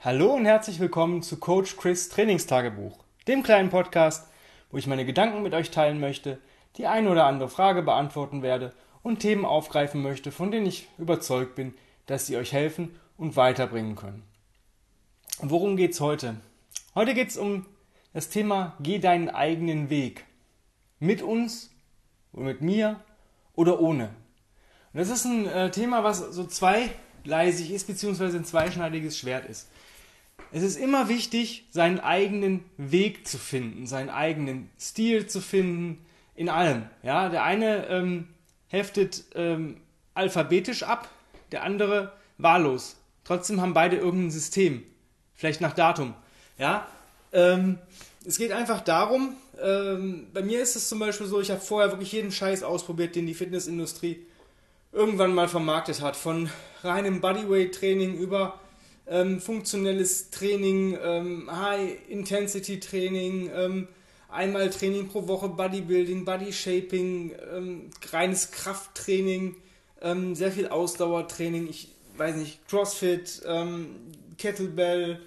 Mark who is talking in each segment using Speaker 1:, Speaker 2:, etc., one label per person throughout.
Speaker 1: Hallo und herzlich willkommen zu Coach Chris Trainingstagebuch, dem kleinen Podcast, wo ich meine Gedanken mit euch teilen möchte, die eine oder andere Frage beantworten werde und Themen aufgreifen möchte, von denen ich überzeugt bin, dass sie euch helfen und weiterbringen können. Worum geht's heute? Heute geht's um das Thema Geh deinen eigenen Weg. Mit uns mit mir oder ohne. Und das ist ein äh, Thema, was so zweigleisig ist, beziehungsweise ein zweischneidiges Schwert ist. Es ist immer wichtig, seinen eigenen Weg zu finden, seinen eigenen Stil zu finden, in allem. Ja, der eine ähm, heftet ähm, alphabetisch ab, der andere wahllos. Trotzdem haben beide irgendein System, vielleicht nach Datum. Ja, ähm, es geht einfach darum. Ähm, bei mir ist es zum Beispiel so, ich habe vorher wirklich jeden Scheiß ausprobiert, den die Fitnessindustrie irgendwann mal vermarktet hat, von reinem Bodyweight-Training über ähm, funktionelles Training, ähm, High-Intensity-Training, ähm, einmal Training pro Woche, Bodybuilding, Body-Shaping, ähm, reines Krafttraining, ähm, sehr viel Ausdauertraining, ich weiß nicht, Crossfit, ähm, Kettlebell,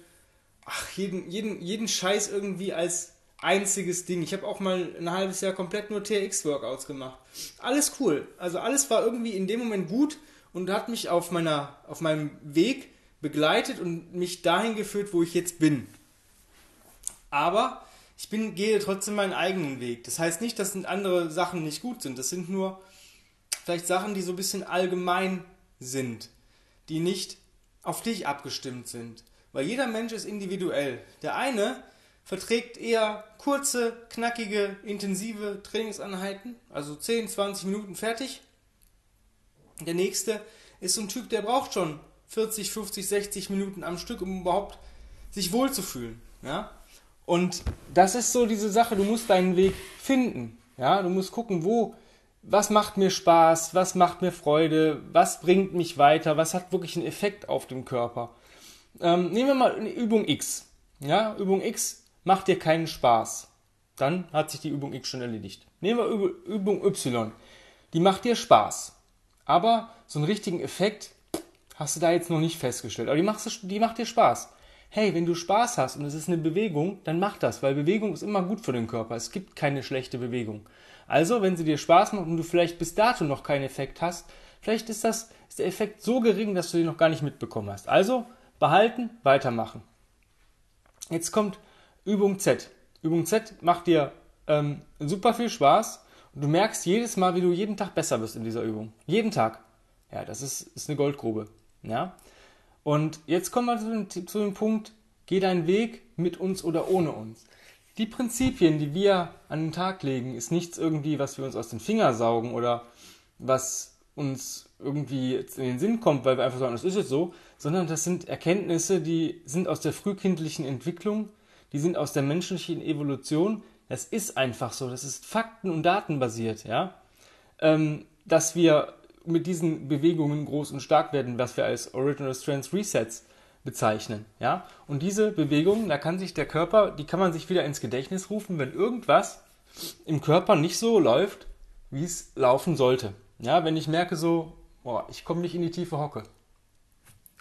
Speaker 1: ach, jeden, jeden, jeden Scheiß irgendwie als einziges Ding. Ich habe auch mal ein halbes Jahr komplett nur TX-Workouts gemacht. Alles cool. Also alles war irgendwie in dem Moment gut und hat mich auf meiner, auf meinem Weg begleitet und mich dahin geführt, wo ich jetzt bin. Aber ich bin, gehe trotzdem meinen eigenen Weg. Das heißt nicht, dass andere Sachen nicht gut sind. Das sind nur vielleicht Sachen, die so ein bisschen allgemein sind, die nicht auf dich abgestimmt sind. Weil jeder Mensch ist individuell. Der eine verträgt eher kurze, knackige, intensive Trainingseinheiten, also 10, 20 Minuten fertig. Der nächste ist so ein Typ, der braucht schon 40, 50, 60 Minuten am Stück, um überhaupt sich wohlzufühlen. Ja? Und das ist so diese Sache, du musst deinen Weg finden. Ja? Du musst gucken, wo, was macht mir Spaß, was macht mir Freude, was bringt mich weiter, was hat wirklich einen Effekt auf den Körper. Ähm, nehmen wir mal Übung X. Ja? Übung X macht dir keinen Spaß. Dann hat sich die Übung X schon erledigt. Nehmen wir Übung Y. Die macht dir Spaß. Aber so einen richtigen Effekt hast du da jetzt noch nicht festgestellt. Aber die, machst, die macht dir Spaß. Hey, wenn du Spaß hast und es ist eine Bewegung, dann mach das, weil Bewegung ist immer gut für den Körper. Es gibt keine schlechte Bewegung. Also, wenn sie dir Spaß macht und du vielleicht bis dato noch keinen Effekt hast, vielleicht ist, das, ist der Effekt so gering, dass du den noch gar nicht mitbekommen hast. Also, behalten, weitermachen. Jetzt kommt Übung Z. Übung Z macht dir ähm, super viel Spaß du merkst jedes Mal, wie du jeden Tag besser wirst in dieser Übung. Jeden Tag. Ja, das ist, ist eine Goldgrube. Ja? Und jetzt kommen wir zu dem, zu dem Punkt, geh deinen Weg mit uns oder ohne uns. Die Prinzipien, die wir an den Tag legen, ist nichts irgendwie, was wir uns aus den Fingern saugen oder was uns irgendwie in den Sinn kommt, weil wir einfach sagen, das ist jetzt so, sondern das sind Erkenntnisse, die sind aus der frühkindlichen Entwicklung, die sind aus der menschlichen Evolution. Das ist einfach so, das ist fakten- und datenbasiert, ja. Ähm, dass wir mit diesen Bewegungen groß und stark werden, was wir als Original Strength Resets bezeichnen. Ja? Und diese Bewegungen, da kann sich der Körper, die kann man sich wieder ins Gedächtnis rufen, wenn irgendwas im Körper nicht so läuft, wie es laufen sollte. Ja, wenn ich merke so, boah, ich komme nicht in die tiefe Hocke.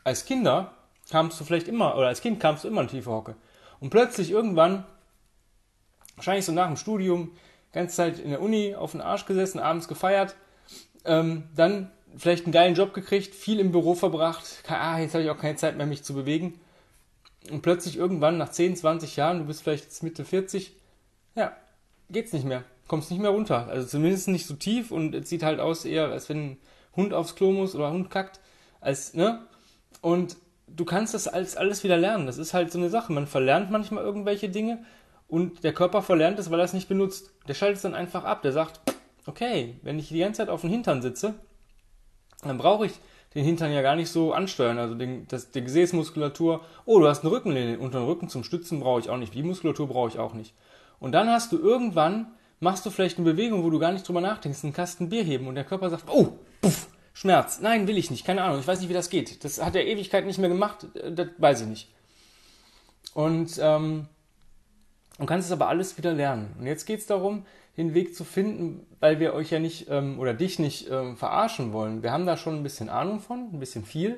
Speaker 1: Als Kinder kamst du vielleicht immer, oder als Kind kamst du immer in die tiefe Hocke. Und plötzlich irgendwann, wahrscheinlich so nach dem Studium, ganze Zeit in der Uni auf den Arsch gesessen, abends gefeiert, ähm, dann vielleicht einen geilen Job gekriegt, viel im Büro verbracht, ah, jetzt habe ich auch keine Zeit mehr, mich zu bewegen. Und plötzlich irgendwann nach 10, 20 Jahren, du bist vielleicht jetzt Mitte 40, ja, geht's nicht mehr. Kommst nicht mehr runter. Also zumindest nicht so tief und es sieht halt aus eher, als wenn ein Hund aufs Klo muss oder ein Hund kackt. Als, ne? Und du kannst das alles, alles wieder lernen. Das ist halt so eine Sache. Man verlernt manchmal irgendwelche Dinge und der Körper verlernt es, weil er es nicht benutzt. Der schaltet es dann einfach ab. Der sagt, okay, wenn ich die ganze Zeit auf dem Hintern sitze, dann brauche ich den Hintern ja gar nicht so ansteuern. Also den, das, die Gesäßmuskulatur, oh, du hast eine Rückenlehne, unter den Rücken zum Stützen brauche ich auch nicht, die Muskulatur brauche ich auch nicht. Und dann hast du irgendwann, machst du vielleicht eine Bewegung, wo du gar nicht drüber nachdenkst, einen Kasten Bier heben und der Körper sagt, oh, puff, Schmerz. Nein, will ich nicht, keine Ahnung, ich weiß nicht, wie das geht. Das hat er Ewigkeit nicht mehr gemacht, äh, das weiß ich nicht. Und ähm, du kannst es aber alles wieder lernen. Und jetzt geht es darum, den Weg zu finden, weil wir euch ja nicht ähm, oder dich nicht ähm, verarschen wollen. Wir haben da schon ein bisschen Ahnung von, ein bisschen viel.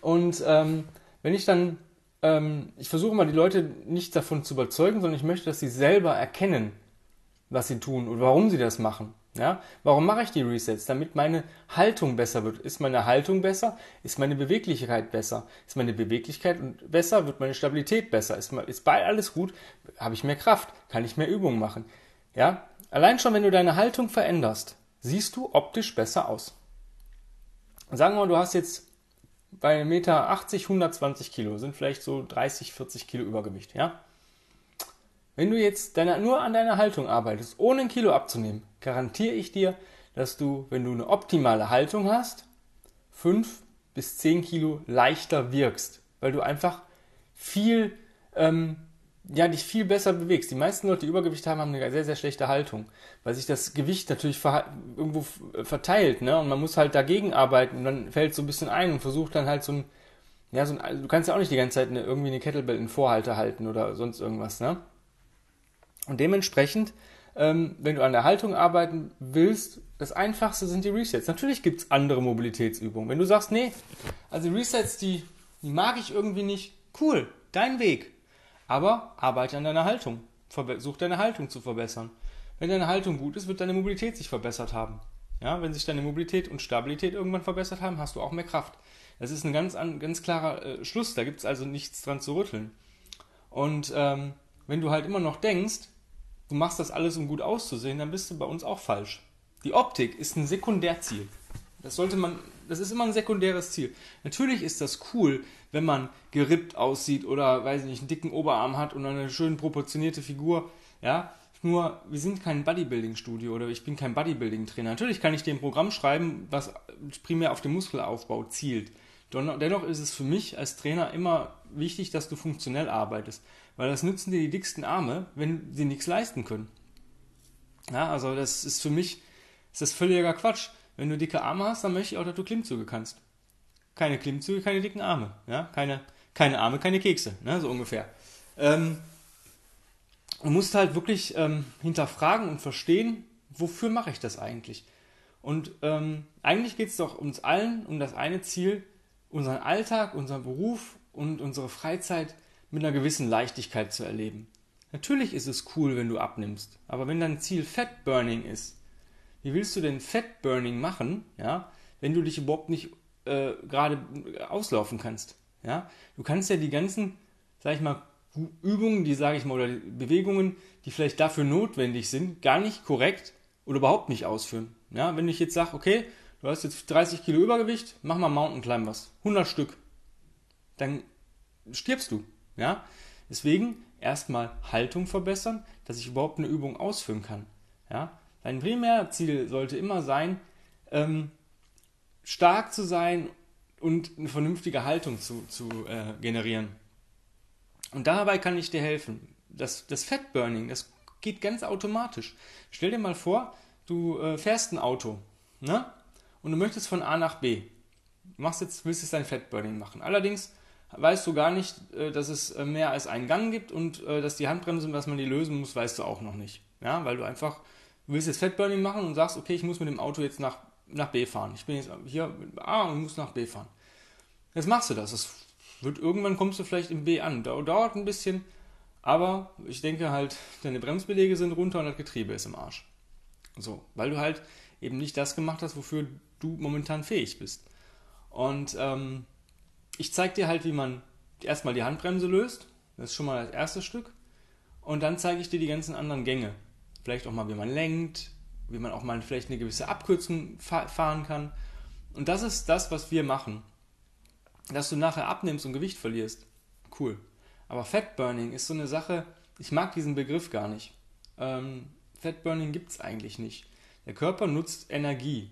Speaker 1: Und ähm, wenn ich dann ähm, ich versuche mal die Leute nicht davon zu überzeugen, sondern ich möchte, dass sie selber erkennen, was sie tun und warum sie das machen. Ja? Warum mache ich die Resets? Damit meine Haltung besser wird. Ist meine Haltung besser? Ist meine Beweglichkeit besser? Ist meine Beweglichkeit besser? Wird meine Stabilität besser? Ist, ist bei alles gut? Habe ich mehr Kraft? Kann ich mehr Übungen machen? Ja? Allein schon, wenn du deine Haltung veränderst, siehst du optisch besser aus. Sagen wir mal, du hast jetzt bei 1,80 Meter 120 Kilo, sind vielleicht so 30, 40 Kilo Übergewicht, ja? Wenn du jetzt deine, nur an deiner Haltung arbeitest, ohne ein Kilo abzunehmen, garantiere ich dir, dass du, wenn du eine optimale Haltung hast, 5 bis 10 Kilo leichter wirkst, weil du einfach viel, ähm, ja, dich viel besser bewegst. Die meisten Leute, die Übergewicht haben, haben eine sehr, sehr schlechte Haltung, weil sich das Gewicht natürlich irgendwo verteilt, ne? Und man muss halt dagegen arbeiten und dann fällt so ein bisschen ein und versucht dann halt so ein, ja, so ein, also du kannst ja auch nicht die ganze Zeit eine, irgendwie eine Kettlebell in Vorhalter halten oder sonst irgendwas, ne? Und dementsprechend, ähm, wenn du an der Haltung arbeiten willst, das Einfachste sind die Resets. Natürlich gibt es andere Mobilitätsübungen. Wenn du sagst, nee, also Resets, die, die mag ich irgendwie nicht, cool, dein Weg. Aber arbeite an deiner Haltung. Versuch deine Haltung zu verbessern. Wenn deine Haltung gut ist, wird deine Mobilität sich verbessert haben. Ja, wenn sich deine Mobilität und Stabilität irgendwann verbessert haben, hast du auch mehr Kraft. Das ist ein ganz, ganz klarer äh, Schluss, da gibt es also nichts dran zu rütteln. Und ähm, wenn du halt immer noch denkst, du machst das alles, um gut auszusehen, dann bist du bei uns auch falsch. Die Optik ist ein Sekundärziel. Das sollte man, das ist immer ein sekundäres Ziel. Natürlich ist das cool, wenn man gerippt aussieht oder, weiß ich nicht, einen dicken Oberarm hat und eine schön proportionierte Figur. Ja, nur wir sind kein Bodybuilding-Studio oder ich bin kein Bodybuilding-Trainer. Natürlich kann ich dir ein Programm schreiben, was primär auf den Muskelaufbau zielt. Dennoch ist es für mich als Trainer immer wichtig, dass du funktionell arbeitest. Weil das nützen dir die dicksten Arme, wenn sie nichts leisten können. Ja, also das ist für mich ist das völliger Quatsch. Wenn du dicke Arme hast, dann möchte ich auch, dass du Klimmzüge kannst. Keine Klimmzüge, keine dicken Arme. Ja? Keine, keine Arme, keine Kekse, ne? so ungefähr. Ähm, du musst halt wirklich ähm, hinterfragen und verstehen, wofür mache ich das eigentlich? Und ähm, eigentlich geht es doch uns allen um das eine Ziel, unseren Alltag, unseren Beruf und unsere Freizeit mit einer gewissen Leichtigkeit zu erleben. Natürlich ist es cool, wenn du abnimmst, aber wenn dein Ziel Fat Burning ist, wie willst du denn Fat Burning machen, ja, wenn du dich überhaupt nicht äh, gerade auslaufen kannst? Ja? Du kannst ja die ganzen, sag ich mal, Übungen, die sage ich mal, oder Bewegungen, die vielleicht dafür notwendig sind, gar nicht korrekt oder überhaupt nicht ausführen. Ja? Wenn ich jetzt sage, okay, du hast jetzt 30 Kilo Übergewicht, mach mal Mountain Climbers, 100 Stück, dann stirbst du. Ja? Deswegen erstmal Haltung verbessern, dass ich überhaupt eine Übung ausführen kann. Ja? Dein Primärziel sollte immer sein, ähm, stark zu sein und eine vernünftige Haltung zu, zu äh, generieren. Und dabei kann ich dir helfen. Das, das Fettburning, das geht ganz automatisch. Stell dir mal vor, du äh, fährst ein Auto ne? und du möchtest von A nach B. Du machst jetzt, willst jetzt dein Fettburning machen. Allerdings weißt du gar nicht, äh, dass es äh, mehr als einen Gang gibt und äh, dass die Handbremse, dass man die lösen muss, weißt du auch noch nicht. Ja, weil du einfach, du willst jetzt Fettburning machen und sagst, okay, ich muss mit dem Auto jetzt nach, nach B fahren. Ich bin jetzt hier mit A und muss nach B fahren. Jetzt machst du das. das wird, irgendwann kommst du vielleicht im B an. Dauert ein bisschen, aber ich denke halt, deine Bremsbeläge sind runter und das Getriebe ist im Arsch. So, weil du halt eben nicht das gemacht hast, wofür du momentan fähig bist. Und ähm, ich zeige dir halt, wie man erstmal die Handbremse löst. Das ist schon mal das erste Stück. Und dann zeige ich dir die ganzen anderen Gänge. Vielleicht auch mal, wie man lenkt, wie man auch mal vielleicht eine gewisse Abkürzung fahren kann. Und das ist das, was wir machen. Dass du nachher abnimmst und Gewicht verlierst. Cool. Aber Fatburning ist so eine Sache, ich mag diesen Begriff gar nicht. Ähm, Fatburning gibt es eigentlich nicht. Der Körper nutzt Energie.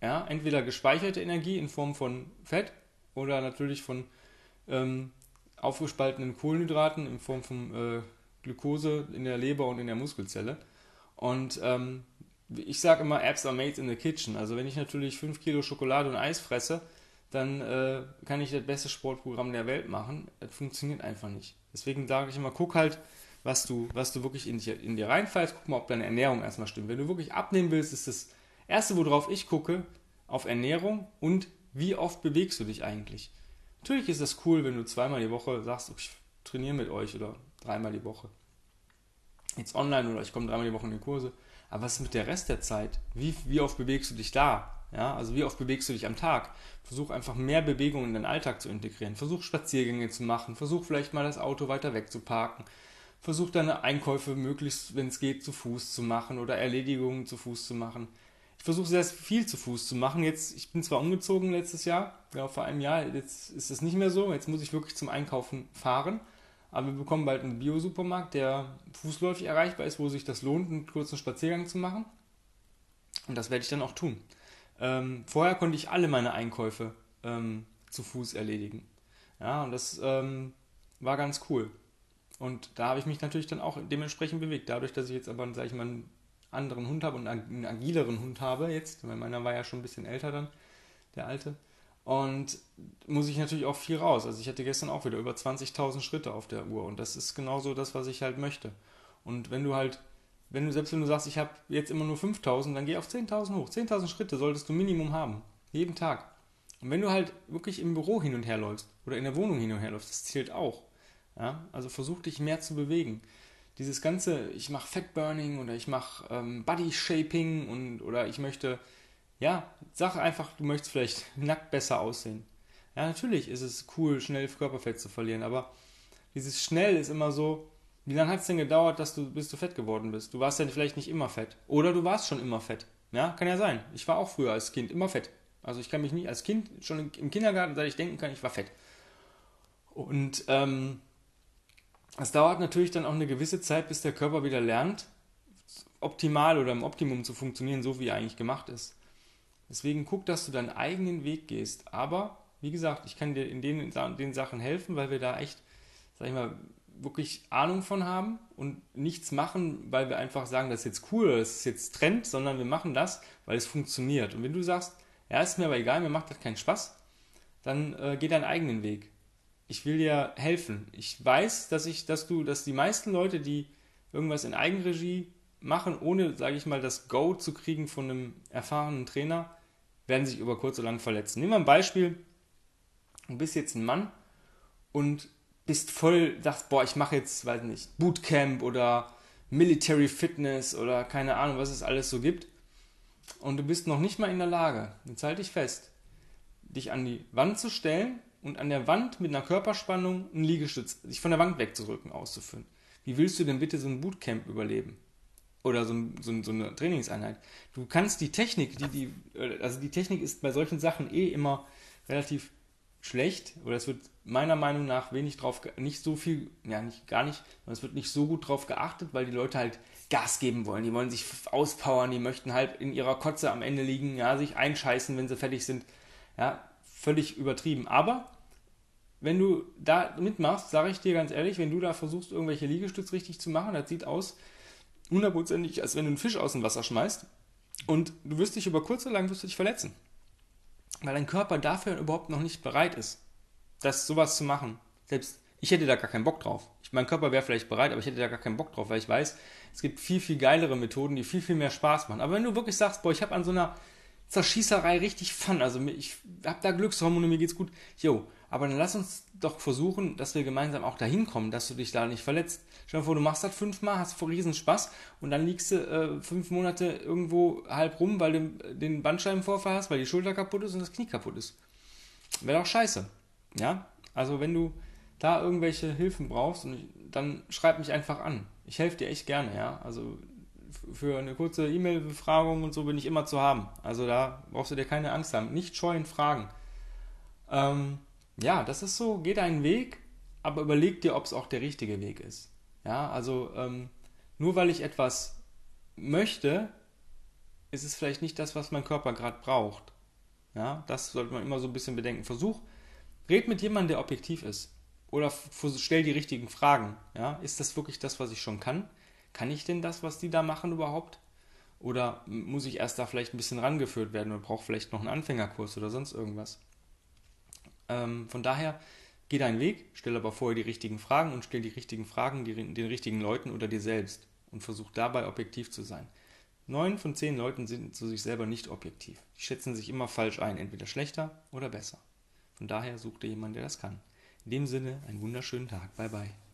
Speaker 1: Ja? Entweder gespeicherte Energie in Form von Fett oder natürlich von ähm, aufgespaltenen Kohlenhydraten in Form von äh, Glucose in der Leber und in der Muskelzelle. Und ähm, ich sage immer, Apps are made in the kitchen. Also wenn ich natürlich 5 Kilo Schokolade und Eis fresse, dann äh, kann ich das beste Sportprogramm der Welt machen. Das funktioniert einfach nicht. Deswegen sage ich immer, guck halt, was du, was du wirklich in, dir, in dir reinfallst. Guck mal, ob deine Ernährung erstmal stimmt. Wenn du wirklich abnehmen willst, ist das Erste, worauf ich gucke, auf Ernährung und wie oft bewegst du dich eigentlich? Natürlich ist das cool, wenn du zweimal die Woche sagst, ich trainiere mit euch oder dreimal die Woche. Jetzt online oder ich komme dreimal die Woche in die Kurse. Aber was ist mit der Rest der Zeit? Wie, wie oft bewegst du dich da? Ja, also wie oft bewegst du dich am Tag? Versuch einfach mehr Bewegung in deinen Alltag zu integrieren. Versuch Spaziergänge zu machen. Versuch vielleicht mal das Auto weiter weg zu parken. Versuch deine Einkäufe möglichst, wenn es geht, zu Fuß zu machen oder Erledigungen zu Fuß zu machen versuche sehr viel zu Fuß zu machen. Jetzt, ich bin zwar umgezogen letztes Jahr, ja, vor einem Jahr, jetzt ist es nicht mehr so. Jetzt muss ich wirklich zum Einkaufen fahren. Aber wir bekommen bald einen Bio-Supermarkt, der fußläufig erreichbar ist, wo sich das lohnt, einen kurzen Spaziergang zu machen. Und das werde ich dann auch tun. Ähm, vorher konnte ich alle meine Einkäufe ähm, zu Fuß erledigen. Ja, und das ähm, war ganz cool. Und da habe ich mich natürlich dann auch dementsprechend bewegt. Dadurch, dass ich jetzt aber, sage ich mal, anderen Hund habe und einen agileren Hund habe jetzt, weil meiner war ja schon ein bisschen älter dann, der alte. Und muss ich natürlich auch viel raus. Also ich hatte gestern auch wieder über 20.000 Schritte auf der Uhr und das ist genauso das, was ich halt möchte. Und wenn du halt, wenn du selbst wenn du sagst, ich habe jetzt immer nur 5.000, dann geh auf 10.000 hoch. 10.000 Schritte solltest du Minimum haben, jeden Tag. Und wenn du halt wirklich im Büro hin und her läufst oder in der Wohnung hin und her läufst, das zählt auch. Ja? Also versuch dich mehr zu bewegen dieses ganze, ich mache Fatburning oder ich mache ähm, Body Shaping und oder ich möchte, ja, sag einfach, du möchtest vielleicht nackt besser aussehen. Ja, natürlich ist es cool, schnell Körperfett zu verlieren, aber dieses schnell ist immer so, wie lange hat es denn gedauert, dass du, bis du fett geworden bist? Du warst ja vielleicht nicht immer fett. Oder du warst schon immer fett. Ja, kann ja sein. Ich war auch früher als Kind immer fett. Also ich kann mich nicht als Kind, schon im Kindergarten, seit ich denken kann, ich war fett. Und ähm, es dauert natürlich dann auch eine gewisse Zeit, bis der Körper wieder lernt, optimal oder im Optimum zu funktionieren, so wie er eigentlich gemacht ist. Deswegen guck, dass du deinen eigenen Weg gehst. Aber, wie gesagt, ich kann dir in den, den Sachen helfen, weil wir da echt, sag ich mal, wirklich Ahnung von haben und nichts machen, weil wir einfach sagen, das ist jetzt cool das ist jetzt Trend, sondern wir machen das, weil es funktioniert. Und wenn du sagst, ja, ist mir aber egal, mir macht das keinen Spaß, dann äh, geh deinen eigenen Weg ich will dir helfen. Ich weiß, dass ich, dass du, dass die meisten Leute, die irgendwas in Eigenregie machen, ohne, sage ich mal, das Go zu kriegen von einem erfahrenen Trainer, werden sich über kurz oder lang verletzen. Nehmen wir ein Beispiel. Du bist jetzt ein Mann und bist voll, sagst, boah, ich mache jetzt, weiß nicht, Bootcamp oder Military Fitness oder keine Ahnung, was es alles so gibt. Und du bist noch nicht mal in der Lage, jetzt halte ich fest, dich an die Wand zu stellen und an der Wand mit einer Körperspannung einen Liegestütz, sich von der Wand wegzurücken, auszuführen. Wie willst du denn bitte so ein Bootcamp überleben? Oder so, so, so, eine Trainingseinheit. Du kannst die Technik, die, die, also die Technik ist bei solchen Sachen eh immer relativ schlecht, oder es wird meiner Meinung nach wenig drauf, nicht so viel, ja, nicht, gar nicht, es wird nicht so gut drauf geachtet, weil die Leute halt Gas geben wollen. Die wollen sich auspowern, die möchten halt in ihrer Kotze am Ende liegen, ja, sich einscheißen, wenn sie fertig sind. Ja, völlig übertrieben. Aber wenn du da mitmachst, sage ich dir ganz ehrlich, wenn du da versuchst, irgendwelche Liegestütze richtig zu machen, das sieht aus hundertprozentig, als wenn du einen Fisch aus dem Wasser schmeißt und du wirst dich über kurz oder lang wirst du dich verletzen. Weil dein Körper dafür überhaupt noch nicht bereit ist, das sowas zu machen. Selbst ich hätte da gar keinen Bock drauf. Ich, mein Körper wäre vielleicht bereit, aber ich hätte da gar keinen Bock drauf, weil ich weiß, es gibt viel, viel geilere Methoden, die viel, viel mehr Spaß machen. Aber wenn du wirklich sagst, boah, ich habe an so einer Zerschießerei richtig Fun, also ich habe da Glückshormone, mir geht's gut, yo, aber dann lass uns doch versuchen, dass wir gemeinsam auch dahin kommen, dass du dich da nicht verletzt. Stell dir vor, du machst das fünfmal, hast vor riesen Spaß und dann liegst du äh, fünf Monate irgendwo halb rum, weil du den Bandscheibenvorfall hast, weil die Schulter kaputt ist und das Knie kaputt ist. Wäre doch scheiße. Ja? Also wenn du da irgendwelche Hilfen brauchst, dann schreib mich einfach an. Ich helfe dir echt gerne, ja. Also für eine kurze E-Mail-Befragung und so bin ich immer zu haben. Also da brauchst du dir keine Angst haben. Nicht scheuen Fragen. Ähm, ja, das ist so, geh deinen Weg, aber überleg dir, ob es auch der richtige Weg ist. Ja, also ähm, nur weil ich etwas möchte, ist es vielleicht nicht das, was mein Körper gerade braucht. Ja, das sollte man immer so ein bisschen bedenken. Versuch, red mit jemandem, der objektiv ist. Oder stell die richtigen Fragen. Ja, ist das wirklich das, was ich schon kann? Kann ich denn das, was die da machen, überhaupt? Oder muss ich erst da vielleicht ein bisschen rangeführt werden und brauche vielleicht noch einen Anfängerkurs oder sonst irgendwas? Ähm, von daher, geh deinen Weg, stell aber vorher die richtigen Fragen und stell die richtigen Fragen die, den richtigen Leuten oder dir selbst und versuch dabei objektiv zu sein. Neun von zehn Leuten sind zu sich selber nicht objektiv. Die schätzen sich immer falsch ein, entweder schlechter oder besser. Von daher such dir jemanden, der das kann. In dem Sinne, einen wunderschönen Tag. Bye bye.